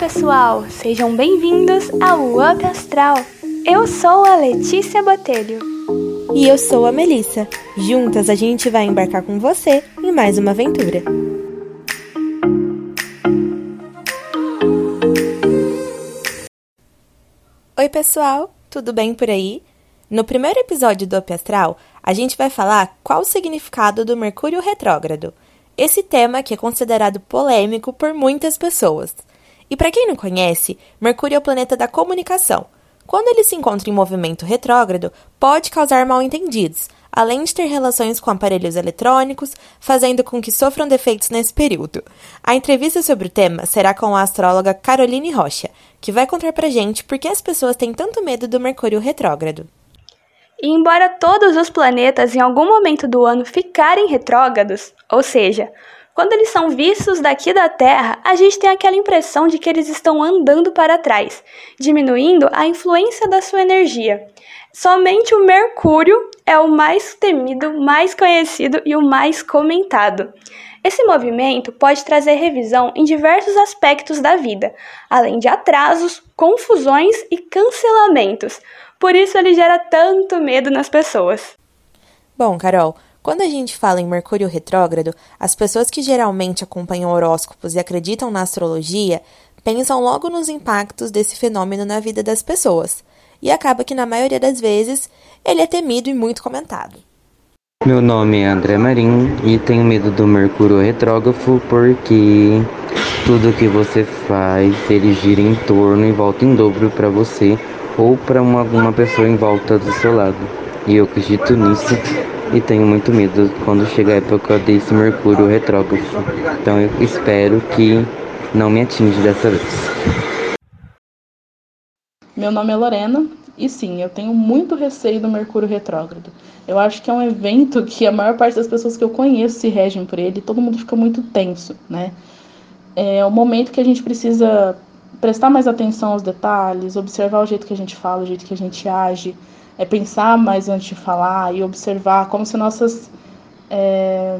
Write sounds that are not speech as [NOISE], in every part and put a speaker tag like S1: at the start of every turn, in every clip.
S1: pessoal, sejam bem-vindos ao Up Astral. Eu sou a Letícia Botelho.
S2: E eu sou a Melissa. Juntas a gente vai embarcar com você em mais uma aventura. Oi, pessoal, tudo bem por aí? No primeiro episódio do Up Astral, a gente vai falar qual o significado do Mercúrio retrógrado. Esse tema que é considerado polêmico por muitas pessoas. E para quem não conhece, Mercúrio é o planeta da comunicação. Quando ele se encontra em movimento retrógrado, pode causar mal-entendidos, além de ter relações com aparelhos eletrônicos, fazendo com que sofram defeitos nesse período. A entrevista sobre o tema será com a astróloga Caroline Rocha, que vai contar pra gente por que as pessoas têm tanto medo do Mercúrio retrógrado.
S1: E embora todos os planetas em algum momento do ano ficarem retrógrados, ou seja, quando eles são vistos daqui da Terra, a gente tem aquela impressão de que eles estão andando para trás, diminuindo a influência da sua energia. Somente o Mercúrio é o mais temido, mais conhecido e o mais comentado. Esse movimento pode trazer revisão em diversos aspectos da vida, além de atrasos, confusões e cancelamentos. Por isso ele gera tanto medo nas pessoas.
S2: Bom, Carol, quando a gente fala em Mercúrio retrógrado, as pessoas que geralmente acompanham horóscopos e acreditam na astrologia pensam logo nos impactos desse fenômeno na vida das pessoas. E acaba que, na maioria das vezes, ele é temido e muito comentado.
S3: Meu nome é André Marim e tenho medo do Mercúrio retrógrafo porque tudo que você faz ele gira em torno e volta em dobro para você ou para uma, alguma pessoa em volta do seu lado. E eu acredito nisso e tenho muito medo quando chega a época desse Mercúrio retrógrado. Então eu espero que não me atinja dessa vez.
S4: Meu nome é Lorena e sim, eu tenho muito receio do Mercúrio retrógrado. Eu acho que é um evento que a maior parte das pessoas que eu conheço se regem por ele, e todo mundo fica muito tenso, né? É o momento que a gente precisa prestar mais atenção aos detalhes, observar o jeito que a gente fala, o jeito que a gente age, é pensar mais antes de falar e observar como se nossas é,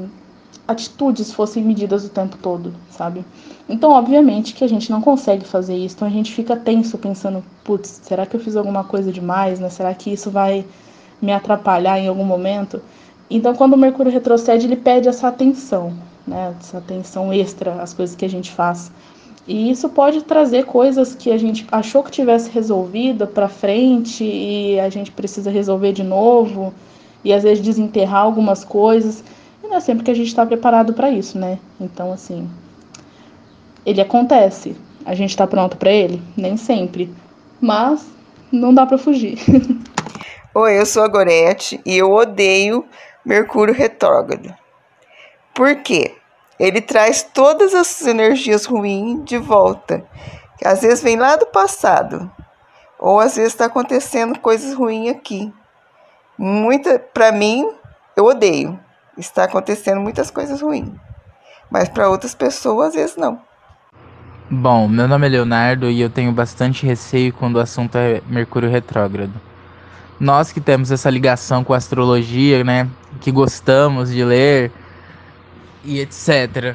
S4: atitudes fossem medidas o tempo todo, sabe? Então, obviamente que a gente não consegue fazer isso, então a gente fica tenso pensando, putz, será que eu fiz alguma coisa demais, né? Será que isso vai me atrapalhar em algum momento? Então, quando o Mercúrio retrocede, ele pede essa atenção, né? Essa atenção extra às coisas que a gente faz. E isso pode trazer coisas que a gente achou que tivesse resolvido para frente e a gente precisa resolver de novo e às vezes desenterrar algumas coisas. E não é sempre que a gente está preparado para isso, né? Então, assim, ele acontece. A gente está pronto para ele? Nem sempre. Mas não dá para fugir. [LAUGHS]
S5: Oi, eu sou a Gorete e eu odeio Mercúrio retrógrado. Por quê? Ele traz todas as energias ruins de volta, que às vezes vem lá do passado, ou às vezes está acontecendo coisas ruins aqui. Muita, para mim, eu odeio. Está acontecendo muitas coisas ruins, mas para outras pessoas às vezes não.
S6: Bom, meu nome é Leonardo e eu tenho bastante receio quando o assunto é Mercúrio retrógrado. Nós que temos essa ligação com a astrologia, né, que gostamos de ler e etc.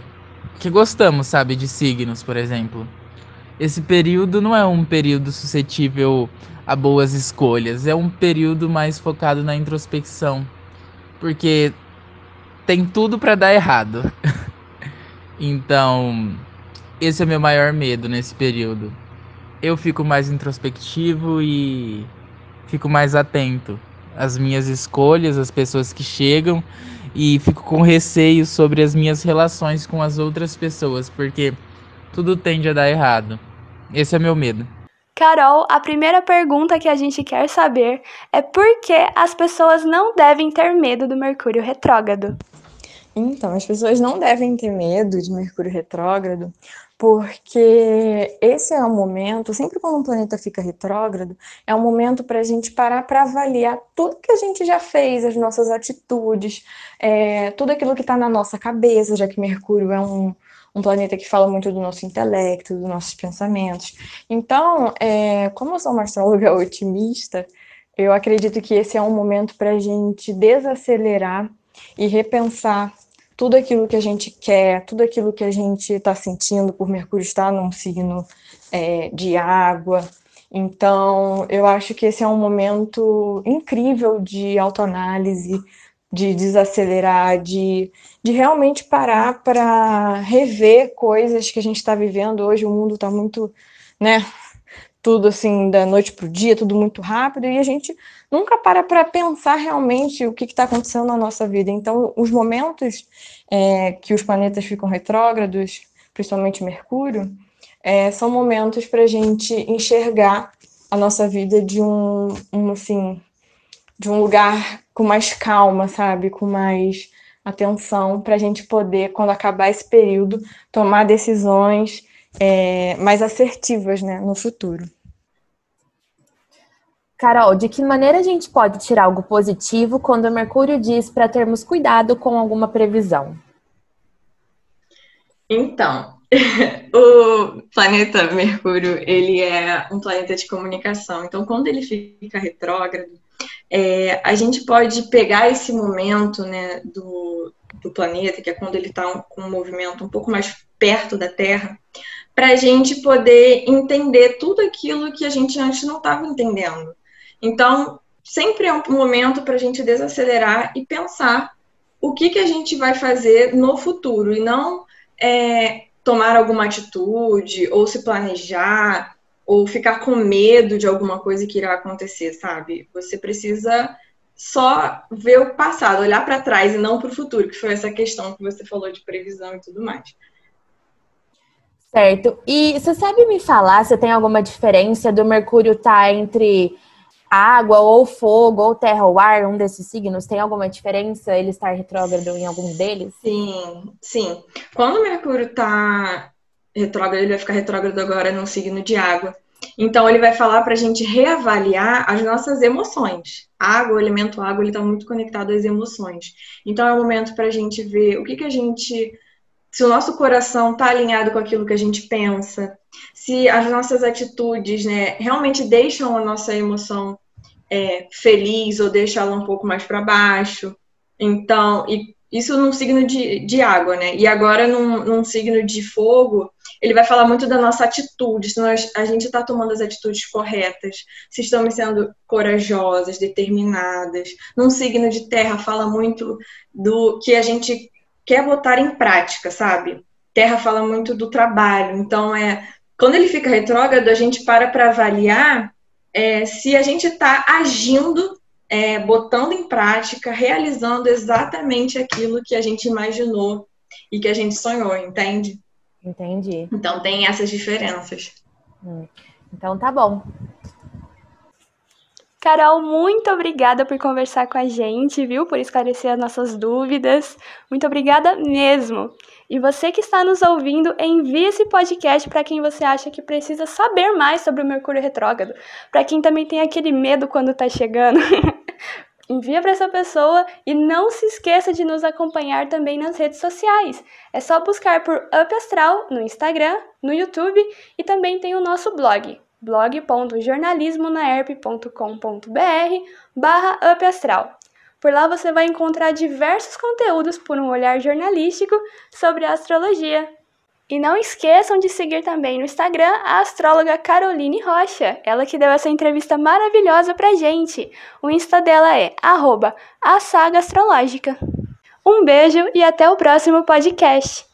S6: Que gostamos, sabe, de signos, por exemplo. Esse período não é um período suscetível a boas escolhas, é um período mais focado na introspecção, porque tem tudo para dar errado. [LAUGHS] então, esse é o meu maior medo nesse período. Eu fico mais introspectivo e fico mais atento às minhas escolhas, às pessoas que chegam e fico com receio sobre as minhas relações com as outras pessoas, porque tudo tende a dar errado. Esse é meu medo.
S1: Carol, a primeira pergunta que a gente quer saber é por que as pessoas não devem ter medo do Mercúrio retrógrado.
S7: Então, as pessoas não devem ter medo de Mercúrio retrógrado, porque esse é o momento, sempre quando um planeta fica retrógrado, é um momento para a gente parar para avaliar tudo que a gente já fez, as nossas atitudes, é, tudo aquilo que está na nossa cabeça, já que Mercúrio é um, um planeta que fala muito do nosso intelecto, dos nossos pensamentos. Então, é, como eu sou uma astróloga [LAUGHS] otimista, eu acredito que esse é um momento para a gente desacelerar e repensar tudo aquilo que a gente quer, tudo aquilo que a gente está sentindo por Mercúrio estar num signo é, de água. Então, eu acho que esse é um momento incrível de autoanálise, de desacelerar, de, de realmente parar para rever coisas que a gente está vivendo hoje. O mundo está muito, né? Tudo assim, da noite para o dia, tudo muito rápido, e a gente nunca para para pensar realmente o que está acontecendo na nossa vida. Então, os momentos é, que os planetas ficam retrógrados, principalmente Mercúrio, é, são momentos para a gente enxergar a nossa vida de um, um, assim, de um lugar com mais calma, sabe? Com mais atenção, para a gente poder, quando acabar esse período, tomar decisões é, mais assertivas né, no futuro.
S2: Carol, de que maneira a gente pode tirar algo positivo quando o Mercúrio diz para termos cuidado com alguma previsão?
S8: Então, [LAUGHS] o planeta Mercúrio, ele é um planeta de comunicação. Então, quando ele fica retrógrado, é, a gente pode pegar esse momento né, do, do planeta, que é quando ele está com um movimento um pouco mais perto da Terra, para a gente poder entender tudo aquilo que a gente antes não estava entendendo. Então, sempre é um momento para a gente desacelerar e pensar o que, que a gente vai fazer no futuro e não é, tomar alguma atitude ou se planejar ou ficar com medo de alguma coisa que irá acontecer, sabe? Você precisa só ver o passado, olhar para trás e não para o futuro, que foi essa questão que você falou de previsão e tudo mais.
S2: Certo. E você sabe me falar se tem alguma diferença do Mercúrio estar tá entre água ou fogo ou terra ou ar, um desses signos, tem alguma diferença ele estar retrógrado em algum deles?
S8: Sim, sim. Quando o Mercúrio está retrógrado, ele vai ficar retrógrado agora no signo de água. Então ele vai falar para a gente reavaliar as nossas emoções. água, o elemento água, ele está muito conectado às emoções. Então é o momento para a gente ver o que, que a gente se o nosso coração está alinhado com aquilo que a gente pensa, se as nossas atitudes né, realmente deixam a nossa emoção é, feliz ou deixa ela um pouco mais para baixo. Então, isso num signo de, de água, né? E agora num, num signo de fogo, ele vai falar muito da nossa atitude, se nós, a gente está tomando as atitudes corretas, se estamos sendo corajosas, determinadas. Num signo de terra, fala muito do que a gente quer botar em prática, sabe? Terra fala muito do trabalho, então é quando ele fica retrógrado, a gente para para avaliar é, se a gente está agindo, é, botando em prática, realizando exatamente aquilo que a gente imaginou e que a gente sonhou, entende?
S2: Entendi.
S8: Então tem essas diferenças.
S2: Hum. Então tá bom.
S1: Carol, muito obrigada por conversar com a gente, viu? Por esclarecer as nossas dúvidas. Muito obrigada mesmo. E você que está nos ouvindo, envie esse podcast para quem você acha que precisa saber mais sobre o Mercúrio retrógrado. Para quem também tem aquele medo quando está chegando. [LAUGHS] Envia para essa pessoa e não se esqueça de nos acompanhar também nas redes sociais. É só buscar por Up Astral no Instagram, no YouTube e também tem o nosso blog blog.jornalismonaerp.com.br barra upastral. Por lá você vai encontrar diversos conteúdos por um olhar jornalístico sobre a astrologia. E não esqueçam de seguir também no Instagram a astróloga Caroline Rocha, ela que deu essa entrevista maravilhosa pra gente. O Insta dela é arroba a. Um beijo e até o próximo podcast.